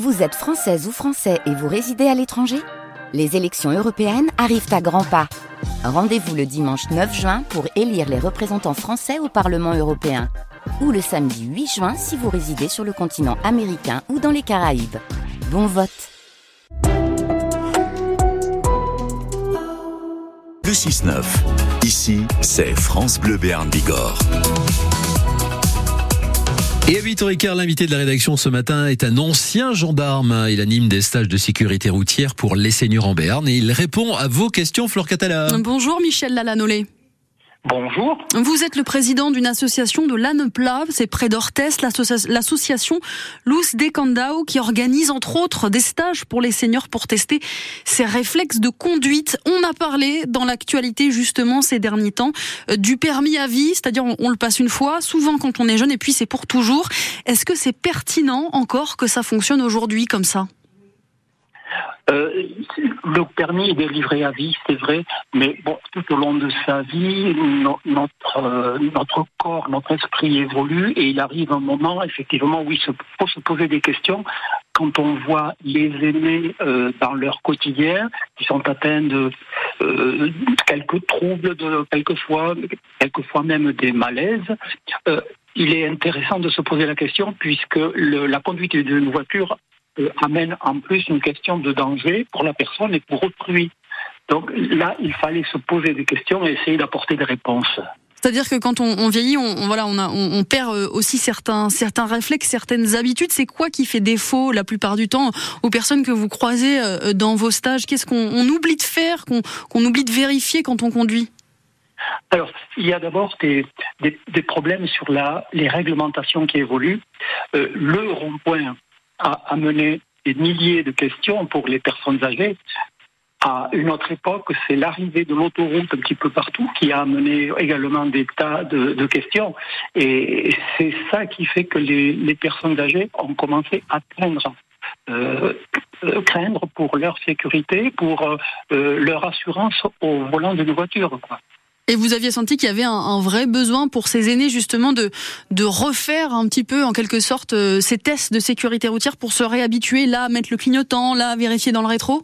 Vous êtes française ou français et vous résidez à l'étranger? Les élections européennes arrivent à grands pas. Rendez-vous le dimanche 9 juin pour élire les représentants français au Parlement européen. Ou le samedi 8 juin si vous résidez sur le continent américain ou dans les Caraïbes. Bon vote Le 6-9. Ici, c'est France Bleu Béarn Bigorre. Et à 8h15, l'invité de la rédaction ce matin est un ancien gendarme. Il anime des stages de sécurité routière pour les seigneurs en Béarn et il répond à vos questions, Flore Catala. Bonjour Michel Lalanolé. Bonjour. Vous êtes le président d'une association de l'Annepla, c'est près d'Orthez, l'association Luz de Candao, qui organise entre autres des stages pour les seniors pour tester ces réflexes de conduite. On a parlé dans l'actualité justement ces derniers temps euh, du permis à vie, c'est-à-dire on, le passe une fois, souvent quand on est jeune et puis c'est pour toujours. Est-ce que c'est pertinent encore que ça fonctionne aujourd'hui comme ça? Euh, le permis est délivré à vie, c'est vrai, mais bon, tout au long de sa vie, notre, euh, notre corps, notre esprit évolue et il arrive un moment, effectivement, où il faut se poser des questions quand on voit les aînés euh, dans leur quotidien, qui sont atteints de quelques troubles, de quelquefois, quelquefois même des malaises, il est intéressant de se poser la question puisque le, la conduite d'une voiture euh, amène en plus une question de danger pour la personne et pour autrui. Donc là, il fallait se poser des questions et essayer d'apporter des réponses. C'est-à-dire que quand on, vieillit, on, voilà, on, a, on, perd euh, aussi certains, certains réflexes, certaines habitudes. C'est quoi qui fait défaut la plupart du temps aux personnes que vous croisez euh, dans vos stages? Qu'est-ce qu'on oublie de faire, qu'on oublie de vérifier quand on conduit? Alors, il y a d'abord des, des, problèmes sur la, les réglementations qui évoluent. le rond-point a amené des milliers de questions pour les personnes âgées. À une autre époque, c'est l'arrivée de l'autoroute un petit peu partout qui a amené également des tas de, questions. Et c'est ça qui fait que les, personnes âgées ont commencé à craindre. Euh, euh, craindre pour leur sécurité, pour euh, leur assurance au volant d'une voiture. Quoi. Et vous aviez senti qu'il y avait un, vrai besoin pour ces aînés justement de, de refaire un petit peu en quelque sorte euh, ces tests de sécurité routière pour se réhabituer là à mettre le clignotant, là à vérifier dans le rétro?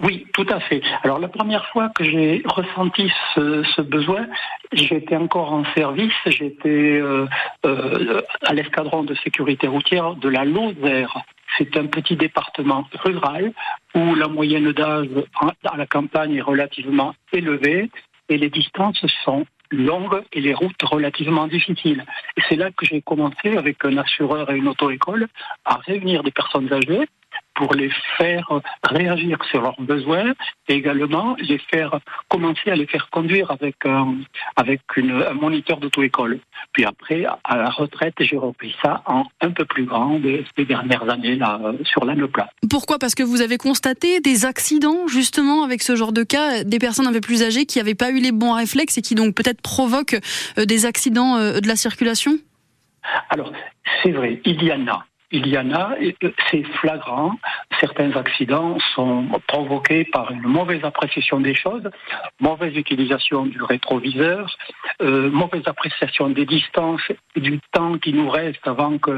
Oui, tout à fait. Alors la première fois que j'ai ressenti ce, besoin, j'étais encore en service, j'étais euh, euh, à l'escadron de sécurité routière de la Lozère. C'est un petit département rural où la moyenne d'âge à la campagne est relativement élevée et les distances sont longues et les routes relativement difficiles. C'est là que j'ai commencé avec un assureur et une auto-école à réunir des personnes âgées pour les faire réagir sur leurs besoins et également les faire commencer à les faire conduire avec un, avec une, un moniteur d'auto-école. Puis après, à la retraite, j'ai repris ça en un peu plus grand ces dernières années là sur l'âne plat. Pourquoi? Parce que vous avez constaté des accidents justement avec ce genre de cas, des personnes un peu plus âgées qui n'avaient pas eu les bons réflexes et qui donc peut-être provoquent euh, des accidents euh, de la circulation? Alors, c'est vrai, il y en a il y en a, c'est flagrant. Certains accidents sont provoqués par une mauvaise appréciation des choses, mauvaise utilisation du rétroviseur, euh, mauvaise appréciation des distances du temps qui nous reste avant que,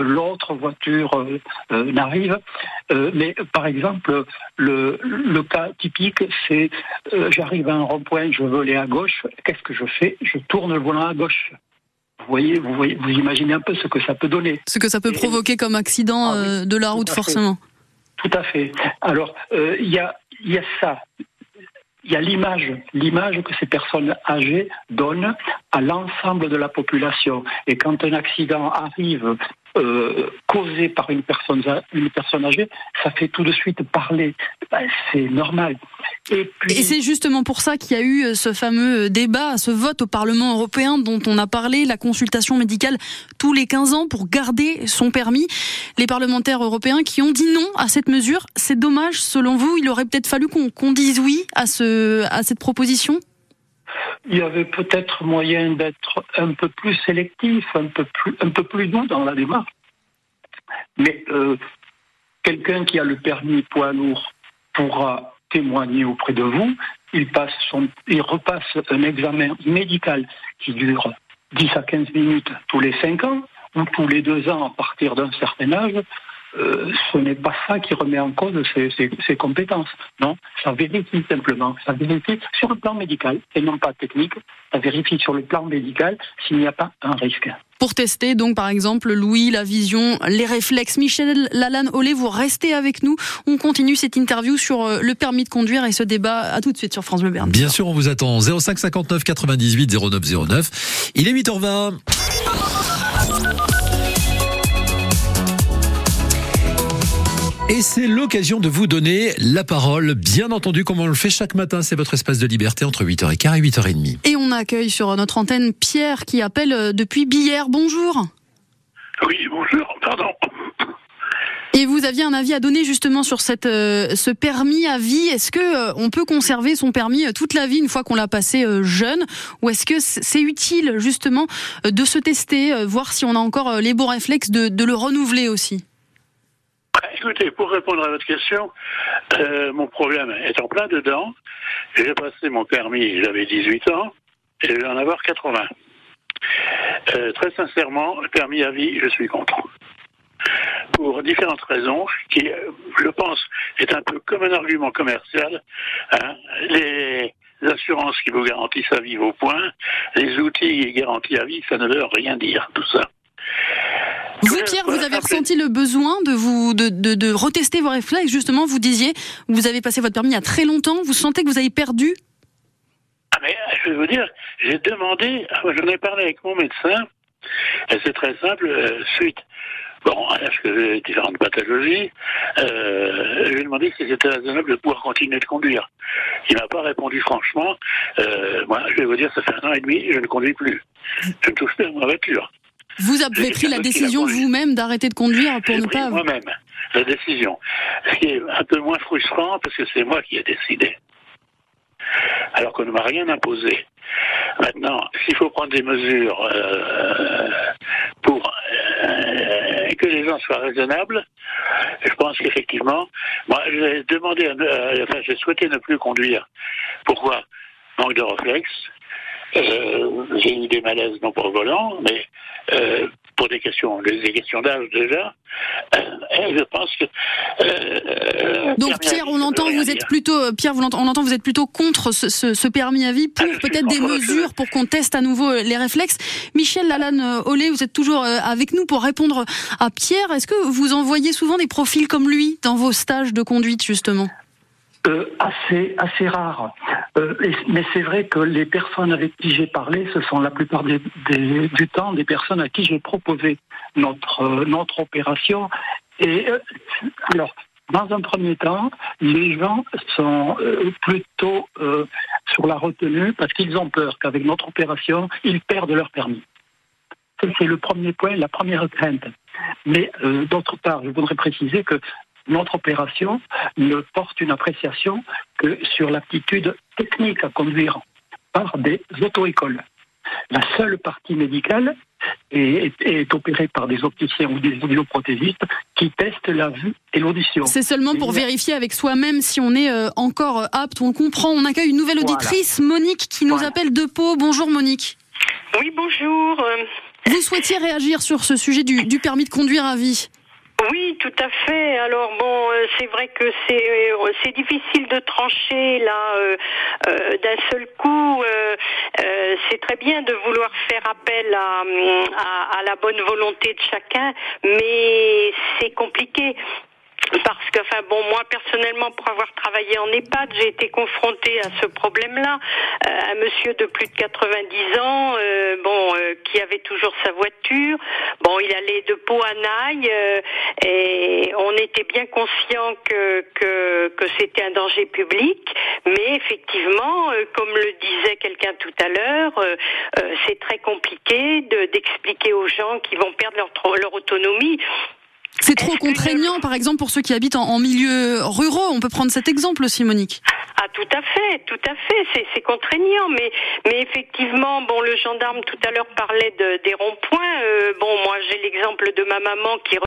l'autre voiture euh, euh, n'arrive. mais par exemple, le, le cas typique, c'est j'arrive à un rond-point, je veux aller à gauche, qu'est-ce que je fais? Je tourne le volant à gauche. Vous voyez, vous voyez, vous imaginez un peu ce que ça peut donner. Ce que ça peut provoquer comme accident ah euh, de la route, forcément. Tout à fait. Alors, euh, il y, a, y a ça. Il y a l'image, l'image que ces personnes âgées donnent à l'ensemble de la population. Et quand un accident arrive euh, causé par une personne, une personne âgée, ça fait tout de suite parler. Ben, c'est normal. Et, c'est justement pour ça qu'il y a eu euh, ce fameux euh, débat, ce vote au Parlement européen dont on a parlé, la consultation médicale tous les 15 ans pour garder son permis. Les parlementaires européens qui ont dit non à cette mesure, c'est dommage. Selon vous, il aurait peut-être fallu qu'on dise oui à, ce, à cette proposition? Il y avait peut-être moyen d'être un peu plus sélectif, un peu plus, un peu plus doux dans la démarche. Mais euh, quelqu'un qui a le permis poids lourd pourra témoigner auprès de vous. Il, passe son, il repasse un examen médical qui dure 10 à 15 minutes tous les 5 ans ou tous les 2 ans à partir d'un certain âge. Euh, ce n'est pas ça qui remet en cause ses, compétences. Non, ça vérifie simplement. Ça vérifie sur le plan médical et non pas technique. Ça vérifie sur le plan médical s'il n'y a pas un risque. Pour tester, donc, par exemple, Louis, la vision, les réflexes. Michel Lalanne Olé, vous restez avec nous. On continue cette interview sur euh, le permis de conduire et ce débat. À tout de suite sur France Bleu Berne. Bien sûr, on vous attend. 05 59 98 09 09. Il est 8h20. Et c'est l'occasion de vous donner la parole, bien entendu, comme on le fait chaque matin. C'est votre espace de liberté entre 8h15 et 8h30. Et on accueille sur notre antenne Pierre qui appelle euh, depuis Billère. Bonjour. Oui, bonjour, pardon. Et vous aviez un avis à donner justement sur cette, euh, ce permis à vie. Est-ce que euh, on peut conserver son permis toute la vie une fois qu'on l'a passé jeune, ou est-ce que c'est utile justement de se tester, voir si on a encore les bons réflexes de, de le renouveler aussi? Écoutez, pour répondre à votre question, euh, mon problème est en plein dedans. J'ai passé mon permis, j'avais 18 ans, et je vais en avoir 80. Euh, très sincèrement, permis à vie, je suis contre. Pour différentes raisons, qui, je pense, est un peu comme un argument commercial. Hein. Les assurances qui vous garantissent à vie vos points, les outils garantis à vie, ça ne veut rien dire, tout ça. Vous, Pierre, vous avez ressenti le besoin de vous de, de, retester vos réflexes? Justement, vous disiez, vous avez passé votre permis il y a très longtemps. Vous sentez que vous avez perdu? Ah mais je vais vous dire, j'ai demandé, ah, j'en ai parlé avec mon médecin. Et c'est très simple. Euh, suite, bon, à que différentes pathologies, euh, je lui ai demandé si c'était raisonnable de pouvoir continuer de conduire. Il m'a pas répondu franchement. Euh, moi, je vais vous dire, ça fait un an et demi, je ne conduis plus. Je ne touche plus à ma voiture. Vous avez pris la décision vous-même d'arrêter de conduire pour ne pas. Moi-même, la décision. Ce qui est un peu moins frustrant parce que c'est moi qui ai décidé. Alors qu'on ne m'a rien imposé. Maintenant, s'il faut prendre des mesures euh, pour euh, que les gens soient raisonnables, je pense qu'effectivement, moi j'ai demandé, euh, enfin j'ai souhaité ne plus conduire. Pourquoi? Manque de réflexe, euh, j'ai eu des malaises non pas au volant, mais euh, pour des questions, des questions d'âge déjà. Euh, et je pense que. Donc Pierre, on entend vous êtes plutôt Pierre, on entend vous êtes plutôt contre ce, permis à vie pour ah, peut-être des mesures pour qu'on teste à nouveau les réflexes. Michel Lalanne Olé, vous êtes toujours avec nous pour répondre à Pierre. Est-ce que vous envoyez souvent des profils comme lui dans vos stages de conduite justement? Euh, assez, assez rare. Euh, mais c'est vrai que les personnes avec qui j'ai parlé, ce sont la plupart des, du temps des personnes à qui j'ai proposé notre, euh, notre opération. Et alors, dans un premier temps, les gens sont plutôt sur la retenue parce qu'ils ont peur qu'avec notre opération, ils perdent leur permis. C'est le premier point, la première crainte. Mais d'autre part, je voudrais préciser que notre opération ne porte une appréciation que sur l'aptitude technique à conduire par des auto-écoles. La seule partie médicale est, opérée par des opticiens ou des audioprothésistes qui testent la vue et l'audition. C'est seulement pour vérifier avec soi-même si on est euh, encore apte, on comprend. On accueille une nouvelle auditrice, Monique, qui nous appelle de Pau. Bonjour Monique. Oui, bonjour. Vous souhaitiez réagir sur ce sujet du permis de conduire à vie? Oui, tout à fait. Alors bon, euh, c'est vrai que c'est euh, c'est difficile de trancher là euh, d'un seul coup. c'est très bien de vouloir faire appel à, à, à la bonne volonté de chacun, mais c'est compliqué parce que, enfin bon, moi personnellement, pour avoir travaillé en EHPAD, j'ai été confrontée à ce problème-là. Euh, un monsieur de plus de 90 ans, euh, bon, euh, qui avait toujours sa voiture. Bon, il allait de Pau à Naï, et on était bien conscient que que, que c'était un danger public, mais effectivement, comme le disait quelqu'un tout à l'heure, c'est très compliqué d'expliquer aux gens qui vont perdre leur, leur autonomie. C'est trop contraignant, par exemple, pour ceux qui habitent en, milieu ruraux. On peut prendre cet exemple aussi, Monique. Ah, tout à fait, tout à fait. C'est contraignant, mais, mais effectivement, bon, le gendarme tout à l'heure parlait de, des ronds-points. Euh, bon, moi, j'ai l'exemple de ma maman qui